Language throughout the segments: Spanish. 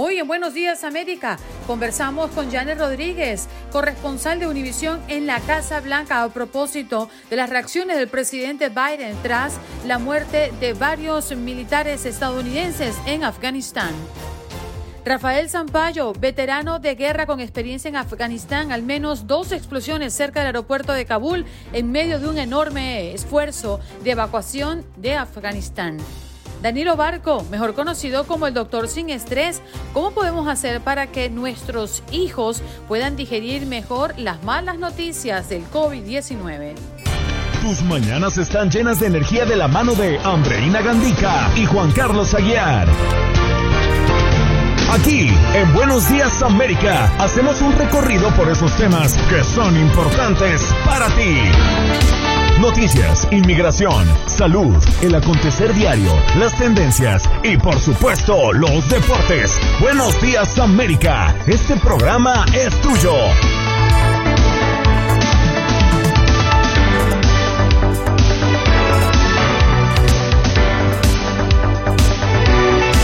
Hoy en Buenos Días América conversamos con Janet Rodríguez, corresponsal de Univisión en la Casa Blanca a propósito de las reacciones del presidente Biden tras la muerte de varios militares estadounidenses en Afganistán. Rafael Zampayo, veterano de guerra con experiencia en Afganistán, al menos dos explosiones cerca del aeropuerto de Kabul en medio de un enorme esfuerzo de evacuación de Afganistán. Danilo Barco, mejor conocido como el doctor sin estrés, ¿cómo podemos hacer para que nuestros hijos puedan digerir mejor las malas noticias del COVID-19? Tus mañanas están llenas de energía de la mano de Andreina Gandica y Juan Carlos Aguiar. Aquí, en Buenos Días América, hacemos un recorrido por esos temas que son importantes para ti. Noticias, inmigración, salud, el acontecer diario, las tendencias y por supuesto los deportes. Buenos días América, este programa es tuyo.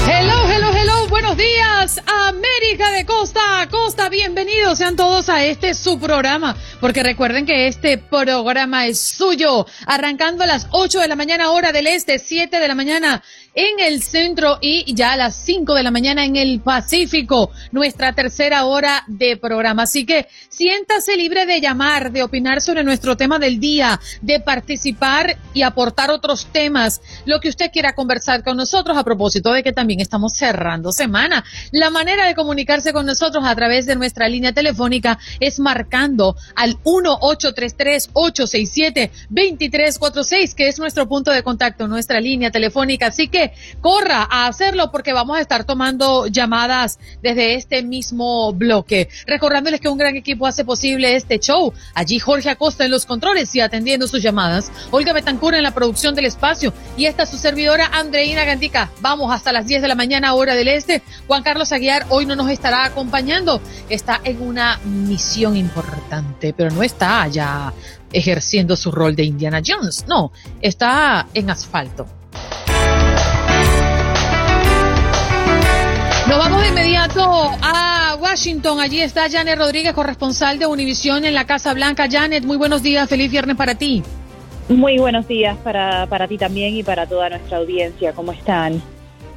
Hello, hello, hello, buenos días América de costa bienvenidos sean todos a este su programa porque recuerden que este programa es suyo, arrancando a las 8 de la mañana hora del este, 7 de la mañana en el centro y ya a las 5 de la mañana en el Pacífico, nuestra tercera hora de programa. Así que siéntase libre de llamar, de opinar sobre nuestro tema del día, de participar y aportar otros temas, lo que usted quiera conversar con nosotros a propósito de que también estamos cerrando semana. La manera de comunicarse con nosotros a través de nuestra línea telefónica es marcando al 1-833-867-2346, que es nuestro punto de contacto, nuestra línea telefónica. Así que corra a hacerlo porque vamos a estar tomando llamadas desde este mismo bloque. Recordándoles que un gran equipo hace posible este show. Allí Jorge Acosta en los controles y atendiendo sus llamadas. Olga Betancur en la producción del espacio. Y esta su servidora Andreina Gandica. Vamos hasta las 10 de la mañana hora del este. Juan Carlos Aguiar hoy no nos estará acompañando. Está en una misión importante, pero no está allá ejerciendo su rol de Indiana Jones. No, está en asfalto. Nos vamos de inmediato a Washington. Allí está Janet Rodríguez, corresponsal de Univisión en la Casa Blanca. Janet, muy buenos días. Feliz viernes para ti. Muy buenos días para, para ti también y para toda nuestra audiencia. ¿Cómo están?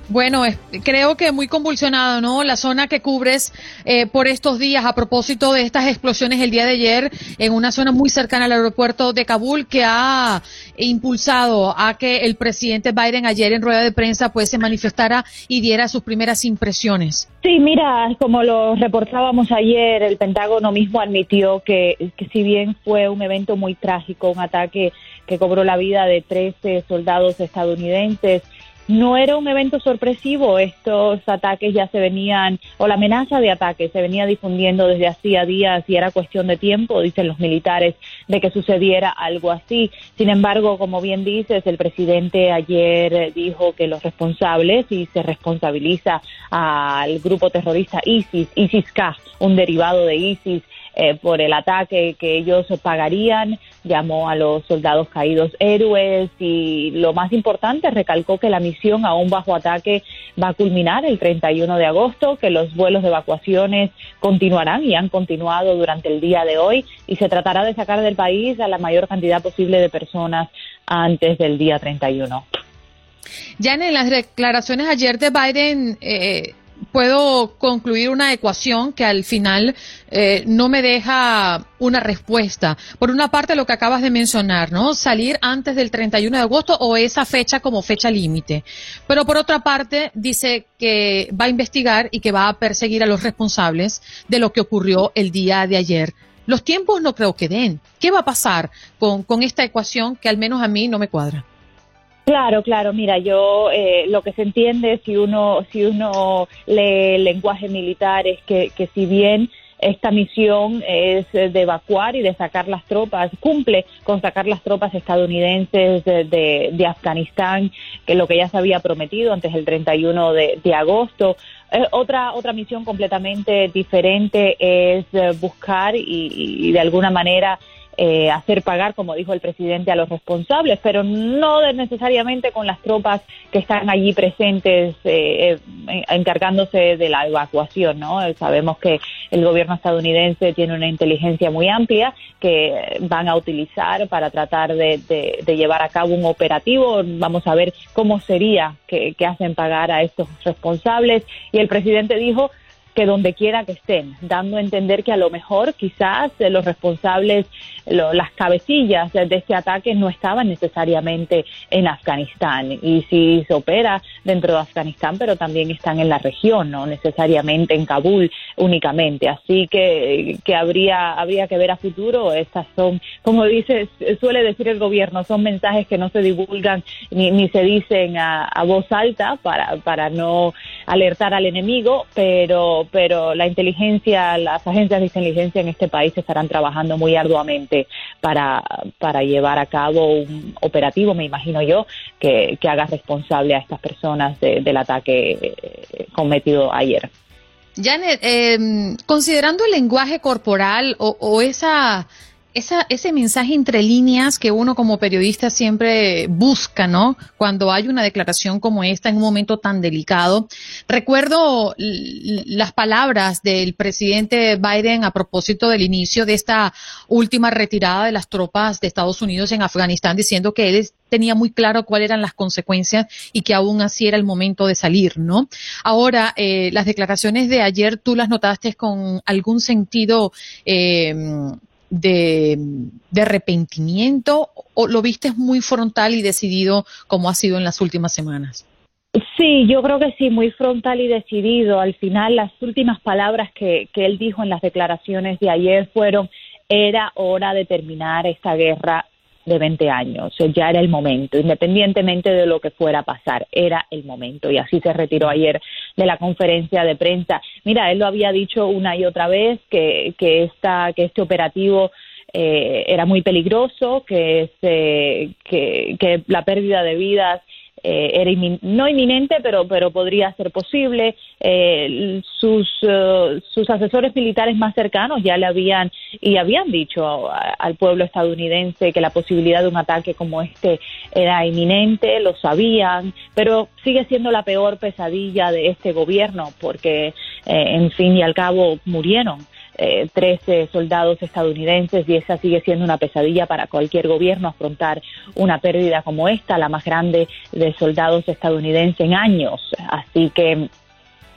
Bueno, creo que muy convulsionado, ¿no? La zona que cubres eh, por estos días a propósito de estas explosiones el día de ayer en una zona muy cercana al aeropuerto de Kabul que ha impulsado a que el presidente Biden ayer en rueda de prensa pues se manifestara y diera sus primeras impresiones. Sí, mira, como lo reportábamos ayer, el Pentágono mismo admitió que, que si bien fue un evento muy trágico, un ataque que cobró la vida de 13 soldados estadounidenses, no era un evento sorpresivo, estos ataques ya se venían, o la amenaza de ataque se venía difundiendo desde hacía días y era cuestión de tiempo, dicen los militares, de que sucediera algo así. Sin embargo, como bien dices, el presidente ayer dijo que los responsables, y se responsabiliza al grupo terrorista ISIS, ISIS-K, un derivado de ISIS, eh, por el ataque que ellos pagarían, llamó a los soldados caídos héroes y lo más importante, recalcó que la misión aún bajo ataque va a culminar el 31 de agosto, que los vuelos de evacuaciones continuarán y han continuado durante el día de hoy y se tratará de sacar del país a la mayor cantidad posible de personas antes del día 31. Ya en las declaraciones ayer de Biden, eh, puedo concluir una ecuación que al final eh, no me deja una respuesta. Por una parte, lo que acabas de mencionar, ¿no? Salir antes del 31 de agosto o esa fecha como fecha límite. Pero por otra parte, dice que va a investigar y que va a perseguir a los responsables de lo que ocurrió el día de ayer. Los tiempos no creo que den. ¿Qué va a pasar con, con esta ecuación que al menos a mí no me cuadra? Claro, claro. Mira, yo eh, lo que se entiende si uno si uno lee el lenguaje militar es que, que si bien esta misión es de evacuar y de sacar las tropas, cumple con sacar las tropas estadounidenses de, de, Afganistán, que es lo que ya se había prometido antes del 31 de, de agosto. Eh, otra, otra misión completamente diferente es eh, buscar y, y de alguna manera eh, hacer pagar, como dijo el presidente, a los responsables, pero no necesariamente con las tropas que están allí presentes eh, eh, encargándose de la evacuación. ¿no? Sabemos que el gobierno estadounidense tiene una inteligencia muy amplia que van a utilizar para tratar de, llevar a cabo un operativo. Vamos a ver cómo sería que hacen pagar a estos responsables. Y el presidente dijo que donde quiera que estén, dando a entender que a lo mejor quizás eh, los responsables, las cabecillas de este ataque no estaban necesariamente en Afganistán y si se opera dentro de Afganistán, pero también están en la región, no necesariamente en Kabul únicamente. Así que, que habría, habría que ver a futuro. Estas son, como dice, suele decir el gobierno, son mensajes que no se divulgan ni, ni se dicen a, a voz alta para, para no alertar al enemigo, pero pero la inteligencia, las agencias de inteligencia en este país estarán trabajando muy arduamente para, para llevar a cabo un operativo, me imagino yo, que, haga responsable a estas personas del ataque eh, cometido ayer. Janet, em, considerando el lenguaje corporal o, o esa ese mensaje entre líneas que uno como periodista siempre busca, ¿no? Cuando hay una declaración como esta en un momento tan delicado. Recuerdo las palabras del presidente Biden a propósito del inicio de esta última retirada de las tropas de Estados Unidos en Afganistán, diciendo que él tenía muy claro cuáles eran las consecuencias y que aún así era el momento de salir, ¿no? Ahora, eh, las declaraciones de ayer, ¿tú las notaste con algún sentido eh, de, arrepentimiento o lo viste muy frontal y decidido como ha sido en las últimas semanas? Sí, yo creo que sí, muy frontal y decidido. Al final, las últimas palabras que, que él dijo en las declaraciones de ayer fueron, era hora de terminar esta guerra de 20 años. Ya era el momento, independientemente de lo que fuera a pasar, era el momento. Y así se retiró ayer de la conferencia de prensa. Mira, él lo había dicho una y otra vez que, que, esta, que este operativo eh, era muy peligroso, que, se, que, que la pérdida de vidas eh, era no inminente, pero, pero podría ser posible. Eh, sus, eh, sus asesores militares más cercanos ya le habían y habían dicho al pueblo estadounidense que la posibilidad de un ataque como este era inminente, lo sabían, pero sigue siendo la peor pesadilla de este gobierno porque, en fin y al cabo, murieron eh, 13 soldados estadounidenses y esa sigue siendo una pesadilla para cualquier gobierno afrontar una pérdida como esta, la más grande de soldados estadounidenses en años. Así que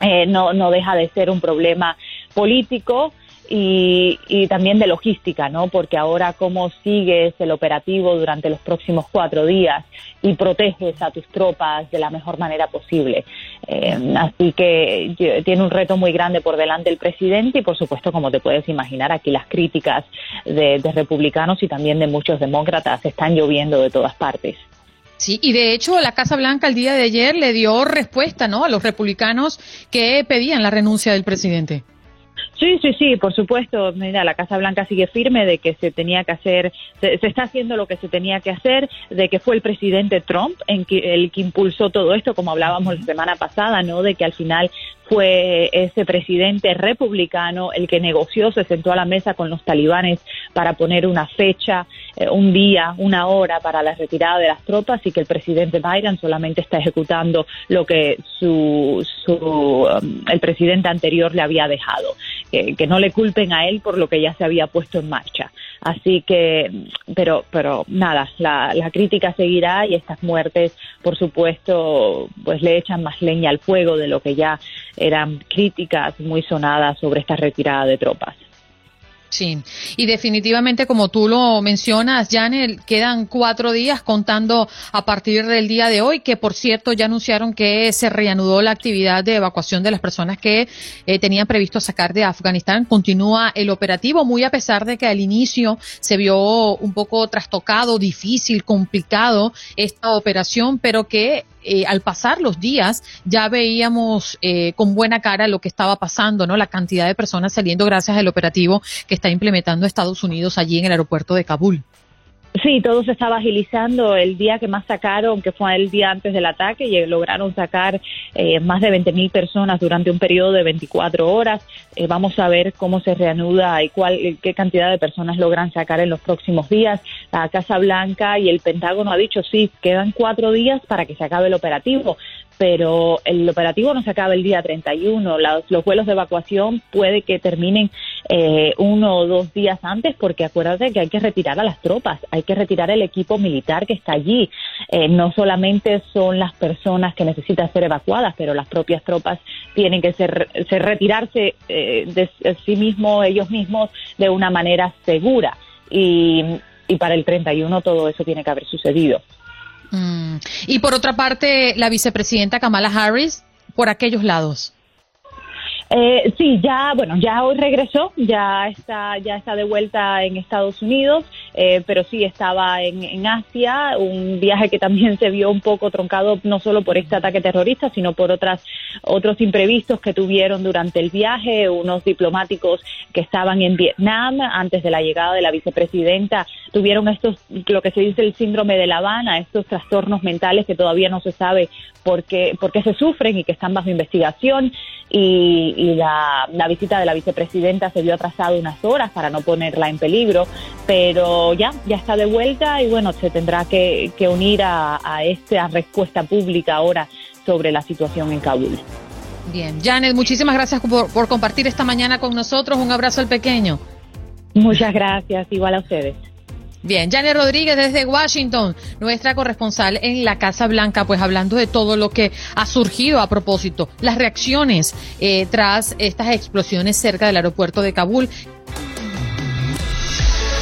eh, no, no deja de ser un problema político y, también de logística, ¿no? Porque ahora cómo sigues el operativo durante los próximos cuatro días y proteges a tus tropas de la mejor manera posible. Eh, así que tiene un reto muy grande por delante el presidente y, por supuesto, como te puedes imaginar, aquí las críticas de, de republicanos y también de muchos demócratas están lloviendo de todas partes. Sí, y de hecho la Casa Blanca el día de ayer le dio respuesta, ¿no? A los republicanos que pedían la renuncia del presidente. Sí, sí, sí, por supuesto. Mira, la Casa Blanca sigue firme de que se tenía que hacer, se, está haciendo lo que se tenía que hacer, de que fue el presidente Trump en que, el que impulsó todo esto, como hablábamos la semana pasada, ¿no? De que al final fue ese presidente republicano el que negoció, se sentó a la mesa con los talibanes para poner una fecha, eh, un día, una hora para la retirada de las tropas y que el presidente Biden solamente está ejecutando lo que su, su, um, el presidente anterior le había dejado que, no le culpen a él por lo que ya se había puesto en marcha. Así que, pero, pero nada, la, la crítica seguirá y estas muertes, por supuesto, pues le echan más leña al fuego de lo que ya eran críticas muy sonadas sobre esta retirada de tropas. Sí, y definitivamente como tú lo mencionas, Janet, quedan cuatro días contando a partir del día de hoy, que por cierto ya anunciaron que se reanudó la actividad de evacuación de las personas que eh, tenían previsto sacar de Afganistán. Continúa el operativo, muy a pesar de que al inicio se vio un poco trastocado, difícil, complicado esta operación, pero que eh, al pasar los días ya veíamos eh, con buena cara lo que estaba pasando, ¿no? La cantidad de personas saliendo gracias al operativo que está implementando Estados Unidos allí en el aeropuerto de Kabul. Sí, todo se estaba agilizando. El día que más sacaron, que fue el día antes del ataque, y lograron sacar eh, más de 20.000 personas durante un periodo de 24 horas. Eh, vamos a ver cómo se reanuda y cuál, qué cantidad de personas logran sacar en los próximos días. La Casa Blanca y el Pentágono ha dicho sí, quedan cuatro días para que se acabe el operativo pero el operativo no se acaba el día 31. Los, los vuelos de evacuación puede que terminen eh, uno o dos días antes, porque acuérdate que hay que retirar a las tropas, hay que retirar el equipo militar que está allí. Eh, no solamente son las personas que necesitan ser evacuadas, pero las propias tropas tienen que ser, retirarse eh, de sí mismos, ellos mismos, de una manera segura. Y, y para el 31 todo eso tiene que haber sucedido. Mm. Y por otra parte, la vicepresidenta Kamala Harris, por aquellos lados. Eh, sí, ya, bueno, ya hoy regresó, ya está, ya está de vuelta en Estados Unidos, eh, pero sí estaba en, en, Asia, un viaje que también se vio un poco troncado no solo por este ataque terrorista, sino por otras, otros imprevistos que tuvieron durante el viaje, unos diplomáticos que estaban en Vietnam antes de la llegada de la vicepresidenta, tuvieron estos, lo que se dice el síndrome de La Habana, estos trastornos mentales que todavía no se sabe por qué, por qué se sufren y que están bajo investigación. Y, la, la, visita de la vicepresidenta se vio atrasada unas horas para no ponerla en peligro, pero ya, ya está de vuelta y bueno, se tendrá que, que unir a, a esta respuesta pública ahora sobre la situación en Kabul. Bien, Janet, muchísimas gracias por, por compartir esta mañana con nosotros. Un abrazo al pequeño. Muchas gracias, igual a ustedes. Bien, Janet Rodríguez desde Washington, nuestra corresponsal en la Casa Blanca, pues hablando de todo lo que ha surgido a propósito, las reacciones eh, tras estas explosiones cerca del aeropuerto de Kabul.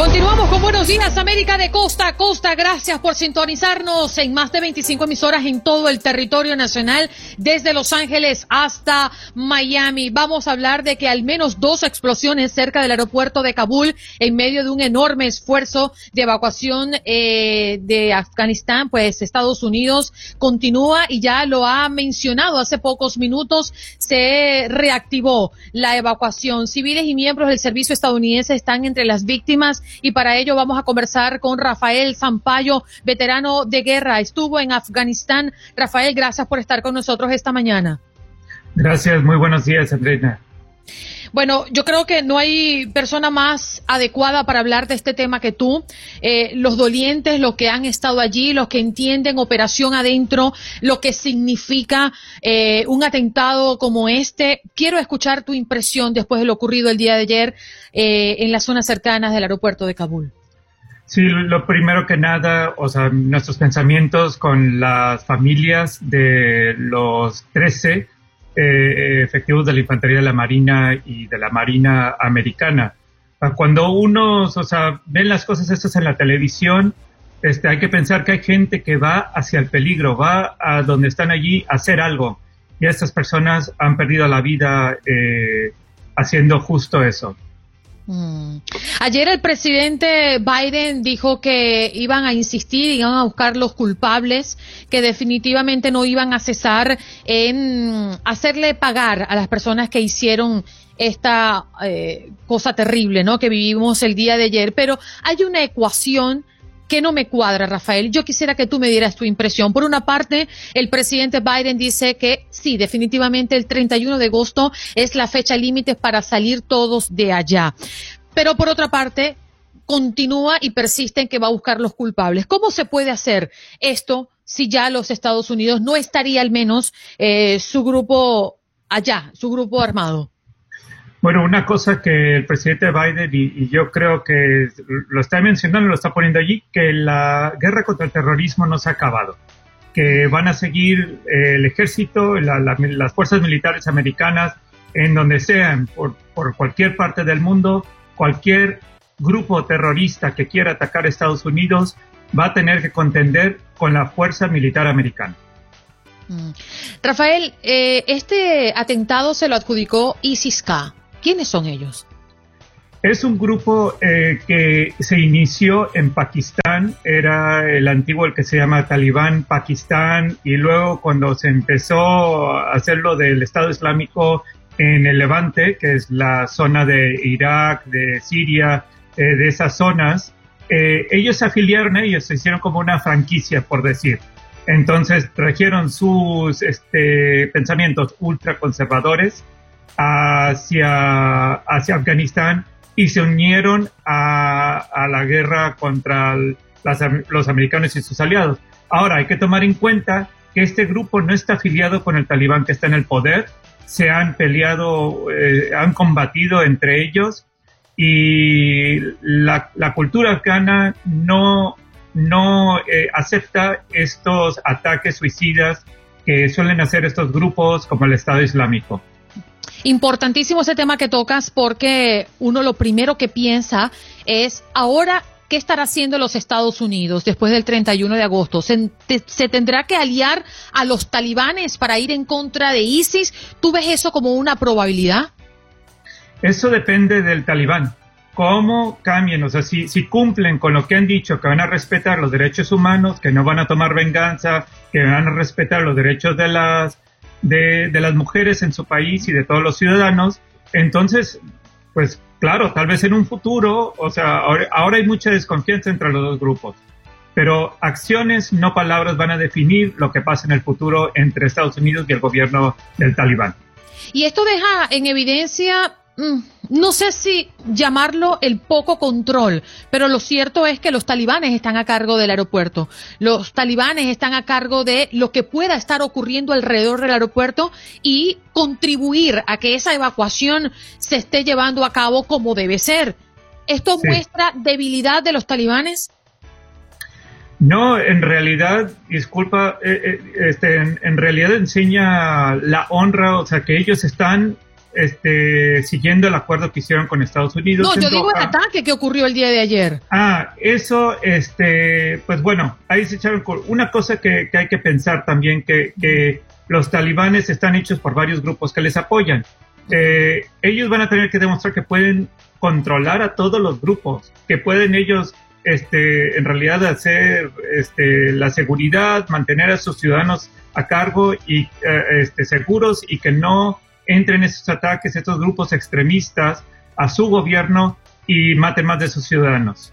Continuamos con Buenos Días América de Costa a Costa. Gracias por sintonizarnos en más de 25 emisoras en todo el territorio nacional, desde Los Ángeles hasta Miami. Vamos a hablar de que al menos dos explosiones cerca del aeropuerto de Kabul en medio de un enorme esfuerzo de evacuación eh, de Afganistán, pues Estados Unidos continúa y ya lo ha mencionado hace pocos minutos, se reactivó la evacuación. Civiles y miembros del servicio estadounidense están entre las víctimas y para ello vamos a conversar con Rafael Zampayo, veterano de guerra. Estuvo en Afganistán. Rafael, gracias por estar con nosotros esta mañana. Gracias, muy buenos días, Andreina. Bueno, yo creo que no hay persona más adecuada para hablar de este tema que tú. Eh, los dolientes, los que han estado allí, los que entienden operación adentro, lo que significa eh, un atentado como este. Quiero escuchar tu impresión después de lo ocurrido el día de ayer eh, en las zonas cercanas del aeropuerto de Kabul. Sí, lo primero que nada, o sea, nuestros pensamientos con las familias de los 13 eh, efectivos de la infantería de la Marina y de la Marina americana. Ah, cuando uno, o sea, ven las cosas estas en la televisión, este, hay que pensar que hay gente que va hacia el peligro, va a donde están allí a hacer algo. Y estas personas han perdido la vida eh, haciendo justo eso. Mm. Ayer el presidente Biden dijo que iban a insistir, iban a buscar los culpables, que definitivamente no iban a cesar en hacerle pagar a las personas que hicieron esta eh, cosa terrible, ¿no? Que vivimos el día de ayer. Pero hay una ecuación ¿Qué no me cuadra, Rafael? Yo quisiera que tú me dieras tu impresión. Por una parte, el presidente Biden dice que sí, definitivamente el 31 de agosto es la fecha límite para salir todos de allá. Pero por otra parte, continúa y persiste en que va a buscar los culpables. ¿Cómo se puede hacer esto si ya los Estados Unidos no estaría al menos eh, su grupo allá, su grupo armado? Bueno, una cosa que el presidente Biden, y, yo creo que lo está mencionando, lo está poniendo allí, que la guerra contra el terrorismo no se ha acabado, que van a seguir eh, el ejército, las fuerzas militares americanas, en donde sean, por, por cualquier parte del mundo, cualquier grupo terrorista que quiera atacar a Estados Unidos va a tener que contender con la fuerza militar americana. Mm. Rafael, eh, este atentado se lo adjudicó ISIS-K. ¿Quiénes son ellos? Es un grupo eh, que se inició en Pakistán, era el antiguo el que se llama Talibán Pakistán y luego cuando se empezó a hacer lo del Estado Islámico en el Levante, que es la zona de Irak, de Siria, eh, de esas zonas, eh, ellos se afiliaron ellos, se hicieron como una franquicia, por decir. Entonces trajeron sus este, pensamientos ultraconservadores hacia, hacia Afganistán y se unieron a, la guerra contra los americanos y sus aliados. Ahora hay que tomar en cuenta que este grupo no está afiliado con el talibán que está en el poder, se han peleado, eh, han combatido entre ellos y la, cultura afgana no, no eh, acepta estos ataques suicidas que suelen hacer estos grupos como el Estado Islámico. Importantísimo ese tema que tocas porque uno lo primero que piensa es ahora ¿qué estará haciendo los Estados Unidos después del 31 de agosto? ¿Se, ¿Se, tendrá que aliar a los talibanes para ir en contra de ISIS? ¿Tú ves eso como una probabilidad? Eso depende del talibán. ¿Cómo cambien? O sea, si, si cumplen con lo que han dicho, que van a respetar los derechos humanos, que no van a tomar venganza, que van a respetar los derechos de las de, las mujeres en su país y de todos los ciudadanos. Entonces, pues claro, tal vez en un futuro, o sea, ahora, hay mucha desconfianza entre los dos grupos, pero acciones, no palabras, van a definir lo que pasa en el futuro entre Estados Unidos y el gobierno del talibán. Y esto deja en evidencia no sé si llamarlo el poco control, pero lo cierto es que los talibanes están a cargo del aeropuerto. Los talibanes están a cargo de lo que pueda estar ocurriendo alrededor del aeropuerto y contribuir a que esa evacuación se esté llevando a cabo como debe ser. ¿Esto muestra debilidad de los talibanes? No, en realidad, disculpa, eh, eh, este, en realidad enseña la honra, o sea, que ellos están este, siguiendo el acuerdo que hicieron con Estados Unidos. No, yo digo el ataque que ocurrió el día de ayer. Ah, eso, este, pues bueno, ahí se echaron una cosa que, hay que pensar también, que, que, los talibanes están hechos por varios grupos que les apoyan. Eh, ellos van a tener que demostrar que pueden controlar a todos los grupos, que pueden ellos este, en realidad hacer este, la seguridad, mantener a sus ciudadanos a cargo y eh, este, seguros y que no entren esos ataques, estos grupos extremistas a su gobierno y maten más de sus ciudadanos.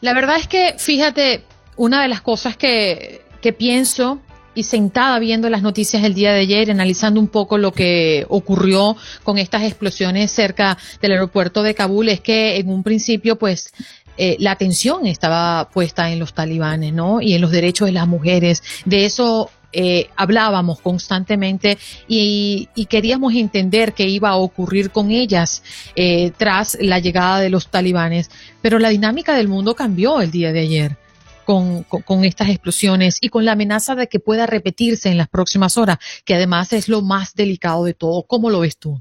La verdad es que, fíjate, una de las cosas que, que pienso y sentada viendo las noticias el día de ayer, analizando un poco lo que ocurrió con estas explosiones cerca del aeropuerto de Kabul, es que en un principio, pues, eh, la atención estaba puesta en los talibanes, ¿no? Y en los derechos de las mujeres. De eso eh, hablábamos constantemente y, queríamos entender qué iba a ocurrir con ellas eh, tras la llegada de los talibanes. Pero la dinámica del mundo cambió el día de ayer. Con, con, estas explosiones y con la amenaza de que pueda repetirse en las próximas horas, que además es lo más delicado de todo. ¿Cómo lo ves tú?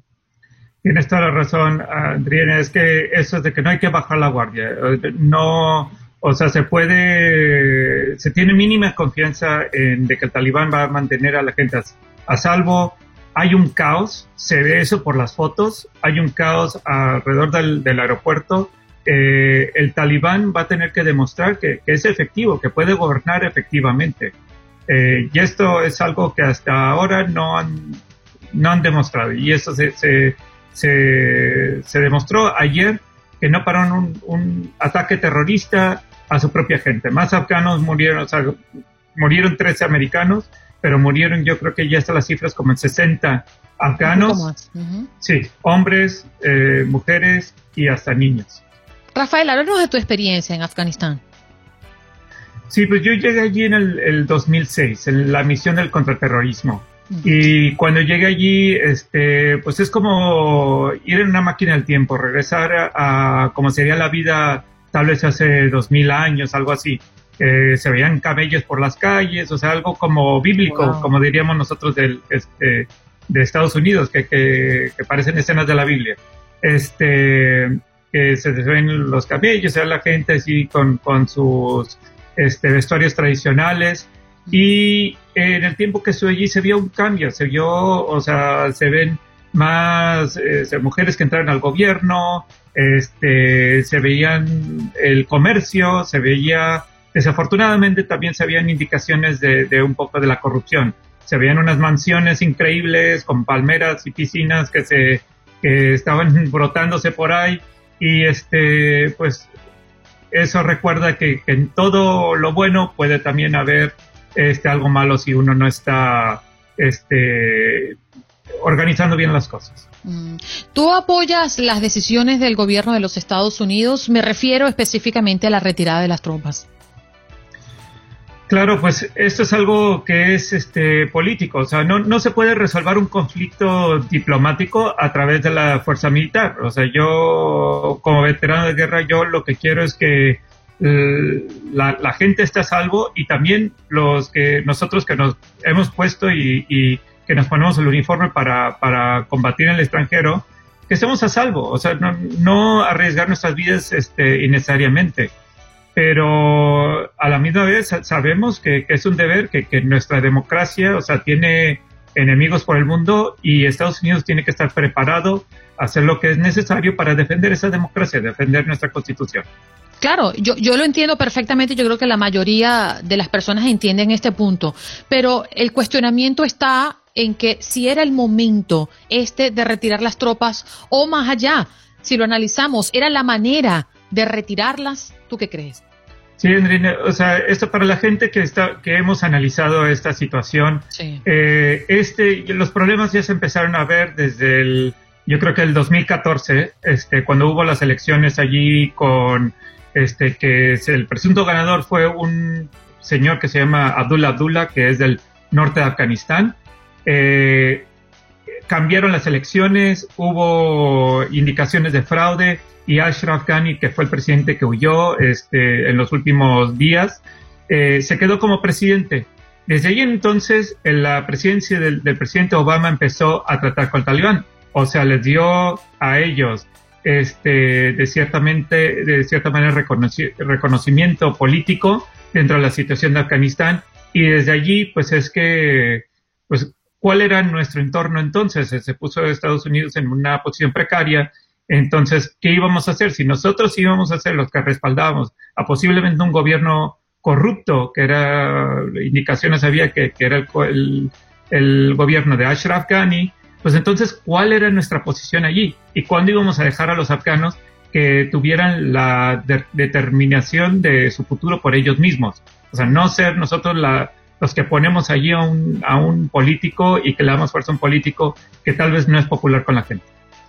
Tienes toda la razón, Adriana, es que eso es de que no hay que bajar la guardia. No, o sea, se puede, se tiene mínima confianza en de que el talibán va a mantener a la gente a, salvo. Hay un caos, se ve eso por las fotos, hay un caos alrededor del, aeropuerto. Eh, el talibán va a tener que demostrar que, es efectivo, que puede gobernar efectivamente. Eh, y esto es algo que hasta ahora no han, no han demostrado. Y eso se, se, se, demostró ayer que no pararon un, un ataque terrorista a su propia gente. Más afganos murieron, o sea, murieron 13 americanos, pero murieron yo creo que ya están las cifras como en 60 afganos. Sí, hombres, eh, mujeres y hasta niños. Rafael, háblanos de tu experiencia en Afganistán. Sí, pues yo llegué allí en el, 2006, en la misión del contraterrorismo. Y cuando llegué allí, este, pues es como ir en una máquina del tiempo, regresar a, como sería la vida tal vez hace dos mil años, algo así. se veían cabellos por las calles, o sea, algo como bíblico, como diríamos nosotros del, este, de Estados Unidos, que, que, parecen escenas de la Biblia. Este, que se ven los cabellos, o sea, la gente así con, con sus este, vestuarios tradicionales. Y en el tiempo que estuve allí se vio un cambio, se vio, o sea, se ven más eh, mujeres que entraron al gobierno, este, se veían el comercio, se veía, desafortunadamente también se veían indicaciones de, de, un poco de la corrupción. Se veían unas mansiones increíbles con palmeras y piscinas que se que estaban brotándose por ahí y este pues eso recuerda que, en todo lo bueno puede también haber este, algo malo si uno no está este, organizando bien las cosas. Mm. ¿Tú apoyas las decisiones del gobierno de los Estados Unidos? Me refiero específicamente a la retirada de las tropas. Claro, pues esto es algo que es este político, o sea, no, no se puede resolver un conflicto diplomático a través de la fuerza militar. O sea, yo como veterano de guerra, yo lo que quiero es que eh, la, gente esté a salvo y también los que nosotros que nos hemos puesto y, que nos ponemos el uniforme para, para, combatir en el extranjero, que estemos a salvo, o sea, no, no arriesgar nuestras vidas este, innecesariamente pero a la misma vez sabemos que, es un deber, que, nuestra democracia, o sea, tiene enemigos por el mundo y Estados Unidos tiene que estar preparado a hacer lo que es necesario para defender esa democracia, defender nuestra constitución. Claro, yo, yo lo entiendo perfectamente, yo creo que la mayoría de las personas entienden este punto, pero el cuestionamiento está en que si era el momento este de retirar las tropas o más allá, si lo analizamos, era la manera de retirarlas, ¿tú qué crees? Sí, Andrina, o sea, esto para la gente que está, que hemos analizado esta situación, eh, este, los problemas ya se empezaron a ver desde el, yo creo que el 2014, este, cuando hubo las elecciones allí con, este, que es el presunto ganador fue un señor que se llama Abdullah Abdullah, que es del norte de Afganistán. Eh, cambiaron las elecciones, hubo indicaciones de fraude y Ashraf Ghani, que fue el presidente que huyó este, en los últimos días, eh, se quedó como presidente. Desde ahí entonces la presidencia del, presidente Obama empezó a tratar con el talibán, o sea, les dio a ellos este, de, ciertamente, de cierta manera reconocimiento político dentro de la situación de Afganistán y desde allí pues es que pues cuál era nuestro entorno entonces. Se puso Estados Unidos en una posición precaria. Entonces, ¿qué íbamos a hacer? Si nosotros íbamos a ser los que respaldábamos a posiblemente un gobierno corrupto, que era, indicaciones había que, era el, gobierno de Ashraf Ghani, pues entonces, ¿cuál era nuestra posición allí? ¿Y cuándo íbamos a dejar a los afganos que tuvieran la determinación de su futuro por ellos mismos? O sea, no ser nosotros la, que ponemos allí a un, a un político y que le damos fuerza a un político que tal vez no es popular con la gente.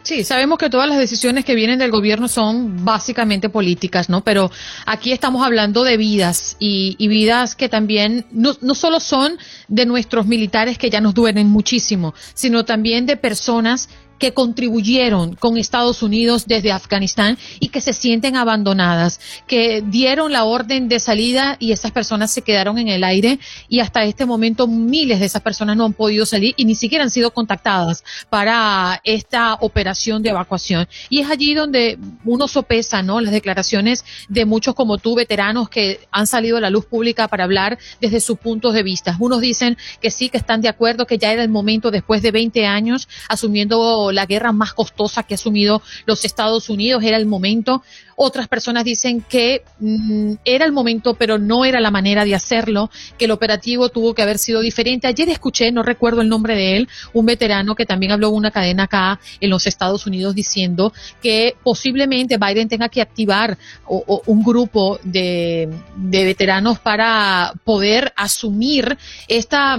Sí, sabemos que todas las decisiones que vienen del gobierno son básicamente políticas, ¿no? Pero aquí estamos hablando de vidas y, y vidas que también no, no, solo son de nuestros militares que ya nos duelen muchísimo, sino también de personas que contribuyeron con Estados Unidos desde Afganistán y que se sienten abandonadas, que dieron la orden de salida y esas personas se quedaron en el aire y hasta este momento miles de esas personas no han podido salir y ni siquiera han sido contactadas para esta operación de evacuación. Y es allí donde uno sopesa, ¿no? Las declaraciones de muchos como tú, veteranos que han salido a la luz pública para hablar desde sus puntos de vista. Unos dicen que sí, que están de acuerdo, que ya era el momento después de 20 años asumiendo la guerra más costosa que ha asumido los Estados Unidos, era el momento. Otras personas dicen que mm, era el momento, pero no era la manera de hacerlo, que el operativo tuvo que haber sido diferente. Ayer escuché, no recuerdo el nombre de él, un veterano que también habló en una cadena acá en los Estados Unidos diciendo que posiblemente Biden tenga que activar un grupo de, de veteranos para poder asumir esta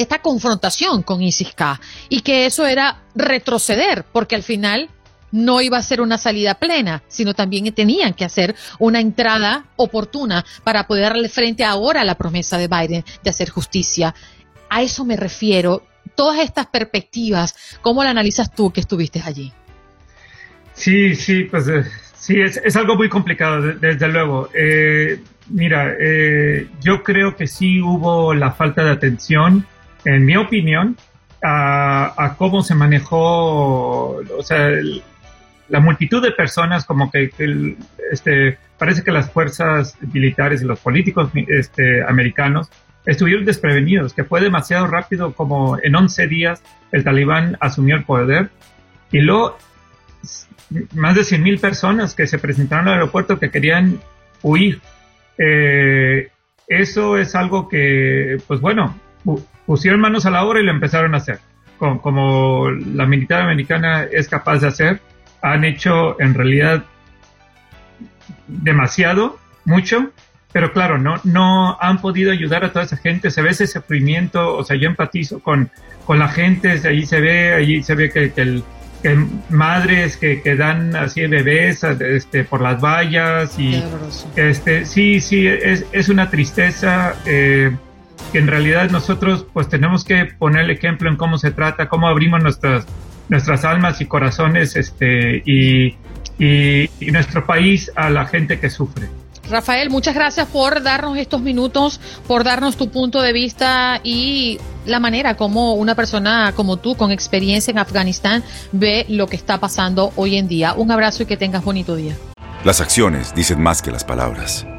esta confrontación con ISIS-K y que eso era retroceder, porque al final no iba a ser una salida plena, sino también tenían que hacer una entrada oportuna para poder darle frente ahora a la promesa de Biden de hacer justicia. A eso me refiero. Todas estas perspectivas, ¿cómo la analizas tú que estuviste allí? Sí, sí, pues eh, sí, es, algo muy complicado, desde luego. Eh, mira, eh, yo creo que sí hubo la falta de atención en mi opinión, a, cómo se manejó, o sea, la multitud de personas, como que, este, parece que las fuerzas militares y los políticos este, americanos estuvieron desprevenidos, que fue demasiado rápido, como en 11 días el talibán asumió el poder y luego más de 100 mil personas que se presentaron al aeropuerto que querían huir. Eh, eso es algo que, pues bueno, pusieron manos a la obra y lo empezaron a hacer. Como, la militar americana es capaz de hacer, han hecho en realidad demasiado, mucho, pero claro, no, no han podido ayudar a toda esa gente, se ve ese sufrimiento, o sea, yo empatizo con, con la gente, ahí se ve, ahí se ve que, que, madres que, que, dan así bebés este, por las vallas y este, sí, sí, es, es una tristeza. Eh, que en realidad nosotros pues tenemos que poner el ejemplo en cómo se trata, cómo abrimos nuestras, nuestras almas y corazones este, y, y, nuestro país a la gente que sufre. Rafael, muchas gracias por darnos estos minutos, por darnos tu punto de vista y la manera como una persona como tú, con experiencia en Afganistán, ve lo que está pasando hoy en día. Un abrazo y que tengas bonito día. Las acciones dicen más que las palabras.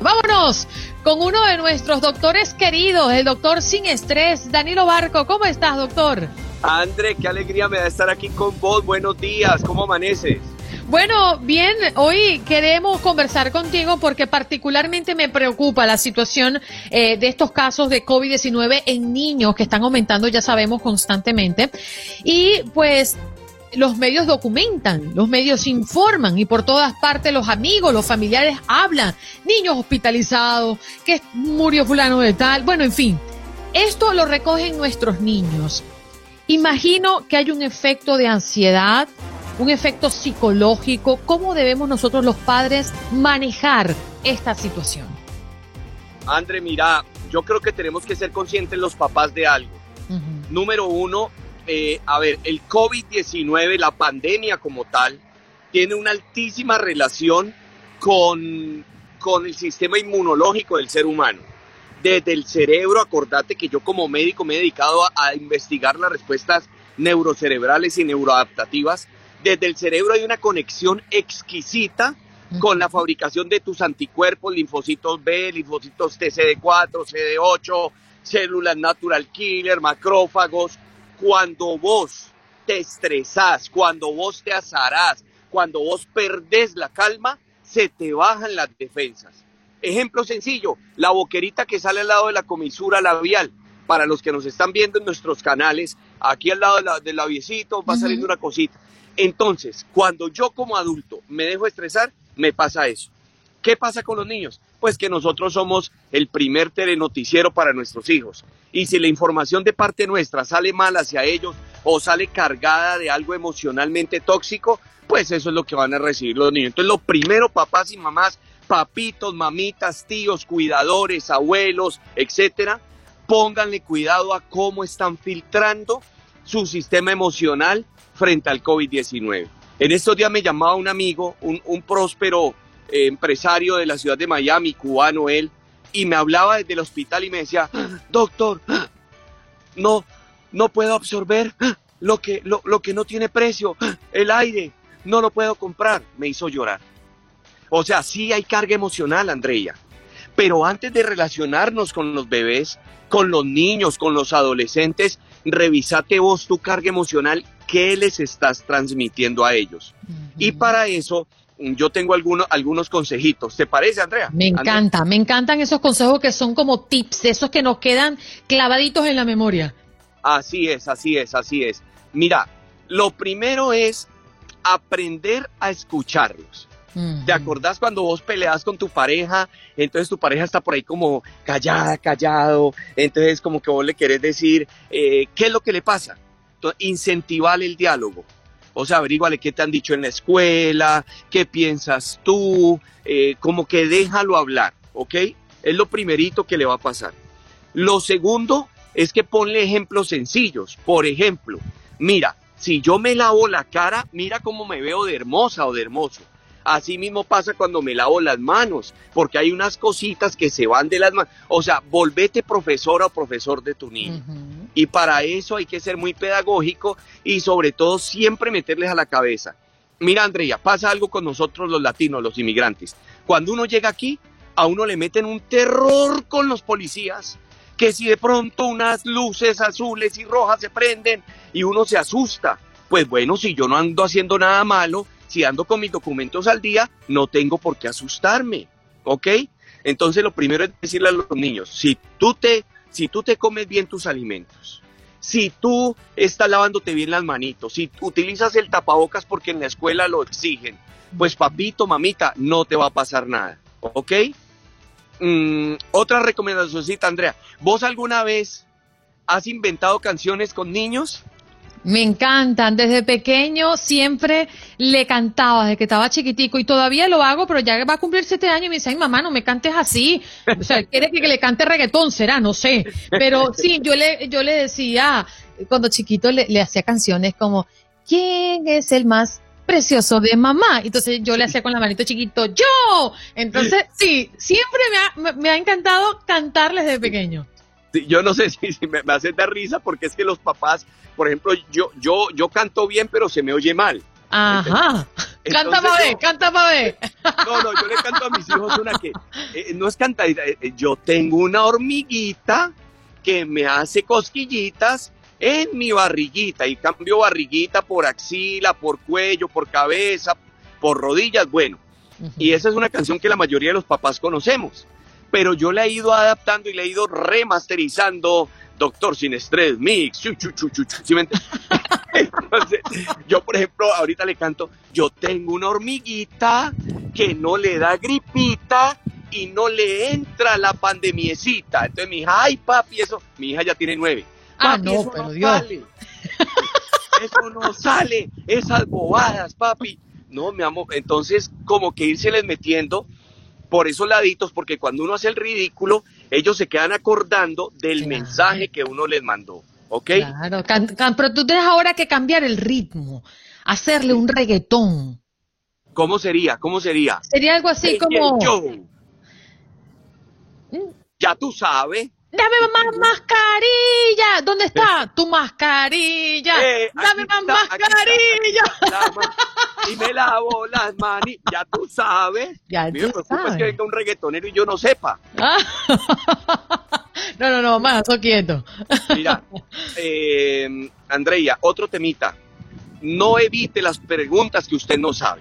Vámonos con uno de nuestros doctores queridos, el doctor sin estrés, Danilo Barco. ¿Cómo estás, doctor? André, qué alegría me da estar aquí con vos. Buenos días, ¿cómo amaneces? Bueno, bien, hoy queremos conversar contigo porque particularmente me preocupa la situación eh, de estos casos de COVID-19 en niños que están aumentando, ya sabemos, constantemente. Y pues los medios documentan, los medios informan y por todas partes los amigos, los familiares hablan, niños hospitalizados, que murió fulano de tal, bueno, en fin, esto lo recogen nuestros niños. Imagino que hay un efecto de ansiedad, un efecto psicológico, ¿cómo debemos nosotros los padres manejar esta situación? André, mira, yo creo que tenemos que ser conscientes los papás de algo. Número uno, eh, a ver, el COVID-19, la pandemia como tal, tiene una altísima relación con, con el sistema inmunológico del ser humano. Desde el cerebro, acordate que yo como médico me he dedicado a, investigar las respuestas neurocerebrales y neuroadaptativas. Desde el cerebro hay una conexión exquisita con la fabricación de tus anticuerpos, linfocitos B, linfocitos TCD4, CD8, células natural killer, macrófagos, cuando vos te estresás, cuando vos te azarás, cuando vos perdés la calma, se te bajan las defensas. Ejemplo sencillo, la boquerita que sale al lado de la comisura labial. Para los que nos están viendo en nuestros canales, aquí al lado del labiecito va saliendo una cosita. Entonces, cuando yo como adulto me dejo estresar, me pasa eso. ¿Qué pasa con los niños? Pues que nosotros somos el primer telenoticiero para nuestros hijos. Y si la información de parte nuestra sale mal hacia ellos o sale cargada de algo emocionalmente tóxico, pues eso es lo que van a recibir los niños. Entonces, lo primero, papás y mamás, papitos, mamitas, tíos, cuidadores, abuelos, etcétera, pónganle cuidado a cómo están filtrando su sistema emocional frente al COVID-19. En estos días me llamaba un amigo, un, un próspero eh, empresario de la ciudad de Miami, cubano él, y me hablaba desde el hospital y me decía, doctor, no, no puedo absorber lo que, lo, lo que no tiene precio, el aire, no lo puedo comprar. Me hizo llorar. O sea, sí hay carga emocional, Andrea. Pero antes de relacionarnos con los bebés, con los niños, con los adolescentes, revisate vos tu carga emocional, qué les estás transmitiendo a ellos. Y para eso yo tengo algunos, algunos consejitos. ¿Te parece, Andrea? Me encanta, me encantan esos consejos que son como tips, esos que nos quedan clavaditos en la memoria. Así es, así es, así es. Mira, lo primero es aprender a escucharlos. ¿Te acordás cuando vos peleas con tu pareja? Entonces tu pareja está por ahí como callada, callado. Entonces como que vos le querés decir, eh, ¿qué es lo que le pasa? incentivar el diálogo. O sea, averíguale qué te han dicho en la escuela, qué piensas tú, eh, como que déjalo hablar, ¿ok? Es lo primerito que le va a pasar. Lo segundo es que ponle ejemplos sencillos. Por ejemplo, mira, si yo me lavo la cara, mira cómo me veo de hermosa o de hermoso. Así mismo pasa cuando me lavo las manos, porque hay unas cositas que se van de las manos. O sea, volvete profesora o profesor de tu niño. Y para eso hay que ser muy pedagógico y sobre todo siempre meterles a la cabeza. Mira, Andrea, pasa algo con nosotros los latinos, los inmigrantes. Cuando uno llega aquí, a uno le meten un terror con los policías, que si de pronto unas luces azules y rojas se prenden y uno se asusta. Pues bueno, si yo no ando haciendo nada malo, si ando con mis documentos al día, no tengo por qué asustarme, ¿ok? Entonces lo primero es decirle a los niños, si tú te, si tú te comes bien tus alimentos, si tú estás lavándote bien las manitos, si utilizas el tapabocas porque en la escuela lo exigen, pues papito, mamita, no te va a pasar nada, ¿ok? Mm, otra recomendación, Andrea, ¿vos alguna vez has inventado canciones con niños? Me encantan. Desde pequeño siempre le cantaba, desde que estaba chiquitico. Y todavía lo hago, pero ya va a cumplir siete años y me dice, ay mamá, no me cantes así. O sea, quiere que, le cante reggaetón, será, no sé. Pero sí, yo le, yo le decía, cuando chiquito le, hacía canciones como, ¿quién es el más precioso de mamá. Entonces yo le hacía con la manito chiquito, yo. Entonces, sí, siempre me ha, me ha encantado cantarles desde pequeño yo no sé si, me, hace dar risa porque es que los papás, por ejemplo, yo, yo, yo canto bien, pero se me oye mal. Ajá. canta para ver, canta para ver. No, no, yo le canto a mis hijos una que eh, no es cantadita. Eh, eh, yo tengo una hormiguita que me hace cosquillitas en mi barriguita y cambio barriguita por axila, por cuello, por cabeza, por rodillas. Bueno, y esa es una canción que la mayoría de los papás conocemos pero yo le he ido adaptando y le he ido remasterizando Doctor Sin Estrés Mix. Chu, chu, chu, Entonces, yo, por ejemplo, ahorita le canto, yo tengo una hormiguita que no le da gripita y no le entra la pandemiecita. Entonces mi hija, ay papi, eso, mi hija ya tiene nueve. ah, no, eso pero no Dios. Sale. Eso no sale, esas bobadas, papi. No, mi amor, entonces como que irse les metiendo por esos laditos, porque cuando uno hace el ridículo, ellos se quedan acordando del mensaje que uno les mandó. ¿Ok? Claro, pero tú tienes ahora que cambiar el ritmo, hacerle un reggaetón. ¿Cómo sería? ¿Cómo sería? Sería algo así como... Ya tú sabes. Dame más mascarilla. ¿Dónde está tu mascarilla? Eh, Dame más mascarilla. y me lavo las manos. Ya tú sabes. Ya tú sabes. que venga un reggaetonero y yo no sepa. no, no, no, más, estoy quieto. Mira, eh, Andrea, otro temita. No evite las preguntas que usted no sabe.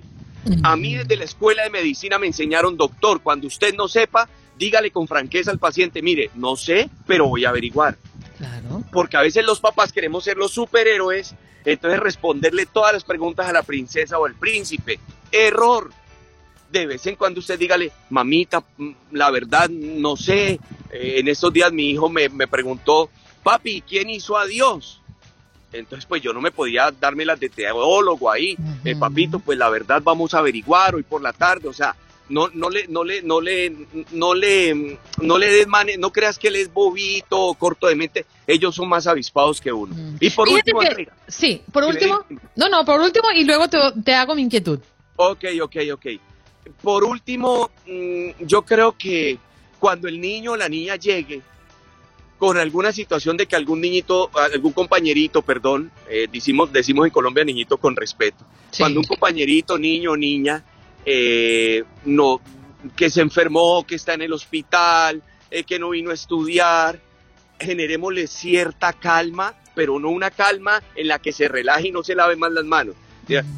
A mí desde la escuela de medicina me enseñaron, doctor, cuando usted no sepa, dígale con franqueza al paciente, mire, no sé, pero voy a averiguar. Claro. Porque a veces los papás queremos ser los superhéroes, entonces responderle todas las preguntas a la princesa o al príncipe. Error. De vez en cuando usted dígale, mamita, mm, la verdad no sé. Eh, en estos días mi hijo me, preguntó, papi, ¿quién hizo a Dios? Entonces, pues yo no me podía darme las de teólogo ahí. El papito, pues la verdad vamos a averiguar hoy por la tarde. O sea, no, no le, no le, no le, no le, no le des no creas que él es bobito o corto de mente. Ellos son más avispados que uno. Mm. Y por último, sí, por último, no, no, por último y luego te, te, hago mi inquietud. Ok, ok, ok. Por último, mm, yo creo que cuando el niño o la niña llegue con alguna situación de que algún niñito, algún compañerito, perdón, eh, decimos, decimos en Colombia niñito con respeto, cuando un compañerito, niño o niña, eh, no, que se enfermó, que está en el hospital, eh, que no vino a estudiar, generémosle cierta calma, pero no una calma en la que se relaje y no se lave más las manos.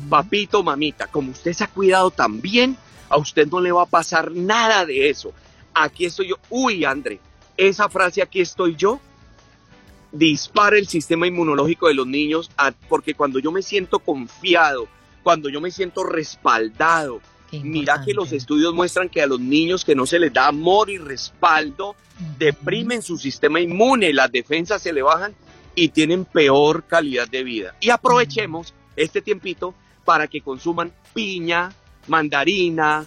Papito, mamita, como usted se ha cuidado tan bien, a usted no le va a pasar nada de eso. Aquí estoy yo. Uy, André, esa frase aquí estoy yo dispara el sistema inmunológico de los niños porque cuando yo me siento confiado, cuando yo me siento respaldado, mira que los estudios muestran que a los niños que no se les da amor y respaldo, deprimen su sistema inmune, las defensas se le bajan y tienen peor calidad de vida. Y aprovechemos este tiempito para que consuman piña, mandarina,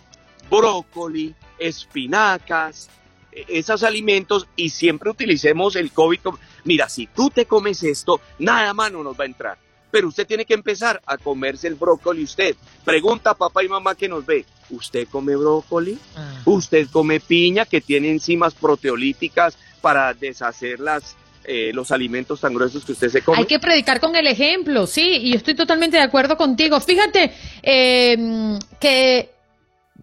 brócoli, espinacas, esos alimentos y siempre utilicemos el COVID. Mira, si tú te comes esto, nada más no nos va a entrar. Pero usted tiene que empezar a comerse el brócoli usted. Pregunta a papá y mamá que nos ve, ¿usted come brócoli? Ah. ¿Usted come piña que tiene enzimas proteolíticas para deshacer las, eh, los alimentos tan gruesos que usted se come. Hay que predicar con el ejemplo, sí, y estoy totalmente de acuerdo contigo. Fíjate eh, que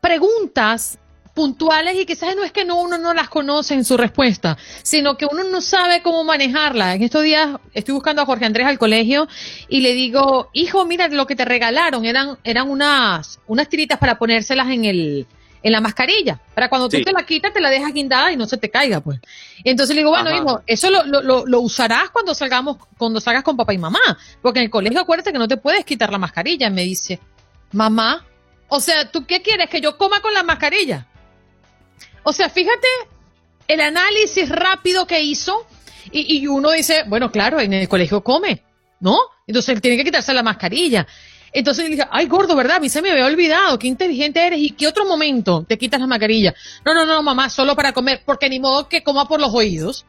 preguntas puntuales y quizás no es que no, uno no las conoce en su respuesta, sino que uno no sabe cómo manejarla. En estos días estoy buscando a Jorge Andrés al colegio y le digo, hijo, mira lo que te regalaron, eran, eran unas, unas tiritas para ponérselas en el, en la mascarilla, para cuando tú te la quitas te la dejas guindada y no se te caiga, pues. Entonces le digo, bueno, hijo, eso lo, lo, lo, usarás cuando salgamos, cuando salgas con papá y mamá, porque en el colegio acuérdate que no te puedes quitar la mascarilla. me dice, mamá, o sea, ¿tú qué quieres? ¿Que yo coma con la mascarilla? O sea, fíjate el análisis rápido que hizo y, uno dice, bueno, claro, en el colegio come, ¿no? Entonces él tiene que quitarse la mascarilla. Entonces le dije, ay, gordo, ¿verdad? A mí se me había olvidado, qué inteligente eres y qué otro momento te quitas la mascarilla. No, no, no, mamá, solo para comer, porque ni modo que coma por los oídos.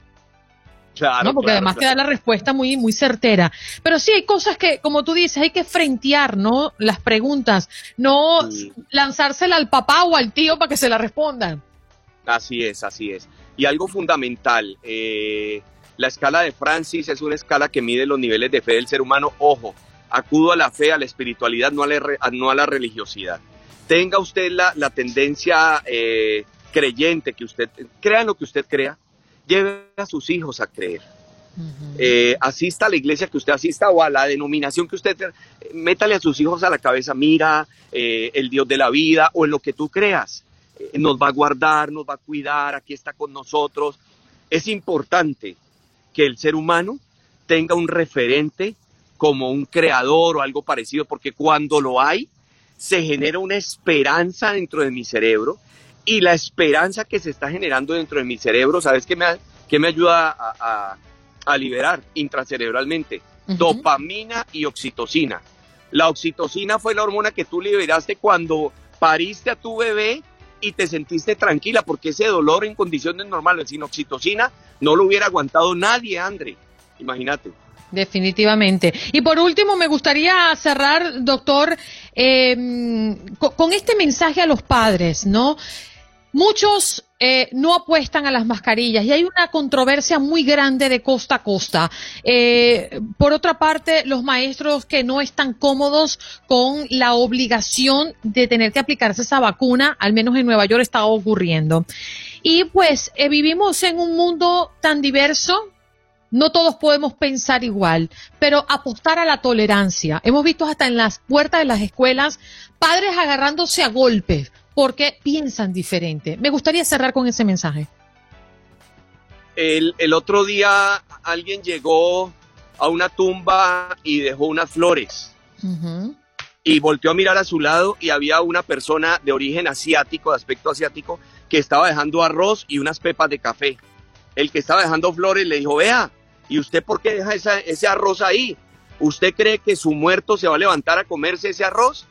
Claro, ¿no? Porque además te da la respuesta muy, muy certera. Pero sí hay cosas que, como tú dices, hay que frentear, ¿no? Las preguntas, no lanzársela al papá o al tío para que se la respondan. Así es, así es. Y algo fundamental, eh, la escala de Francis es una escala que mide los niveles de fe del ser humano. Ojo, acudo a la fe, a la espiritualidad, no a la, no a la religiosidad. Tenga usted la, la tendencia eh, creyente que usted, crea en lo que usted crea, lleve a sus hijos a creer. Eh, asista a la iglesia que usted asista o a la denominación que usted, métale a sus hijos a la cabeza, mira el Dios de la vida o en lo que tú creas nos va a guardar, nos va a cuidar, aquí está con nosotros. Es importante que el ser humano tenga un referente como un creador o algo parecido, porque cuando lo hay, se genera una esperanza dentro de mi cerebro y la esperanza que se está generando dentro de mi cerebro, ¿sabes qué me, me ayuda a, liberar intracerebralmente? Dopamina y oxitocina. La oxitocina fue la hormona que tú liberaste cuando pariste a tu bebé y te sentiste tranquila porque ese dolor en condiciones normales sin oxitocina no lo hubiera aguantado nadie, André. Imagínate. Definitivamente. Y por último, me gustaría cerrar, doctor, eh, con este mensaje a los padres, ¿no? Muchos eh, no apuestan a las mascarillas y hay una controversia muy grande de costa a costa. Eh, por otra parte, los maestros que no están cómodos con la obligación de tener que aplicarse esa vacuna, al menos en Nueva York está ocurriendo. Y pues eh, vivimos en un mundo tan diverso, no todos podemos pensar igual, pero apostar a la tolerancia. Hemos visto hasta en las puertas de las escuelas padres agarrándose a golpes porque piensan diferente. Me gustaría cerrar con ese mensaje. El, otro día alguien llegó a una tumba y dejó unas flores. Y volteó a mirar a su lado y había una persona de origen asiático, de aspecto asiático, que estaba dejando arroz y unas pepas de café. El que estaba dejando flores le dijo, vea, ¿y usted por qué deja ese arroz ahí? ¿Usted cree que su muerto se va a levantar a comerse ese arroz?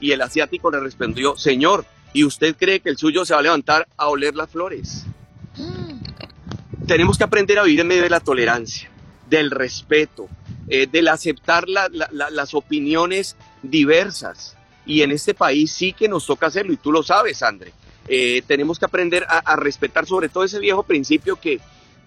Y el asiático le respondió, señor, y usted cree que el suyo se va a levantar a oler las flores. Tenemos que aprender a vivir en medio de la tolerancia, del respeto, eh, del aceptar las opiniones diversas. Y en este país sí que nos toca hacerlo, y tú lo sabes, André. Eh, tenemos que aprender a, respetar sobre todo ese viejo principio que,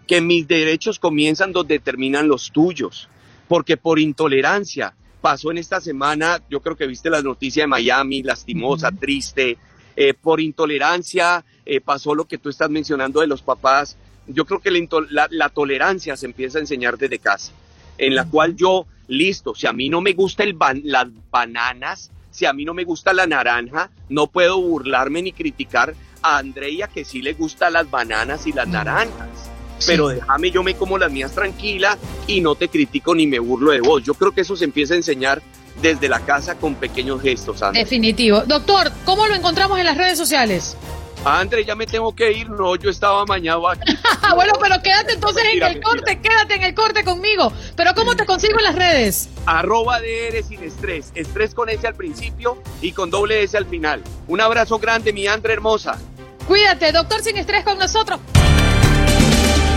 que mis derechos comienzan donde terminan los tuyos, porque por intolerancia pasó en esta semana, yo creo que viste la noticia de Miami, lastimosa, triste, eh, por intolerancia pasó lo que tú estás mencionando de los papás, yo creo que la, tolerancia se empieza a enseñar desde casa, en la cual yo, listo, si a mí no me gusta el las bananas, si a mí no me gusta la naranja, no puedo burlarme ni criticar a Andrea que sí le gustan las bananas y las naranjas. Pero déjame, yo me como las mías tranquila y no te critico ni me burlo de vos. Yo creo que eso se empieza a enseñar desde la casa con pequeños gestos. Definitivo. Doctor, ¿cómo lo encontramos en las redes sociales? André, ya me tengo que ir. No, yo estaba mañana aquí. bueno, pero quédate entonces en el corte, quédate en el corte conmigo. Pero ¿cómo te consigo en las redes? Arroba DR sin estrés. Estrés con S al principio y con doble S al final. Un abrazo grande, mi André hermosa. Cuídate, doctor sin estrés con nosotros.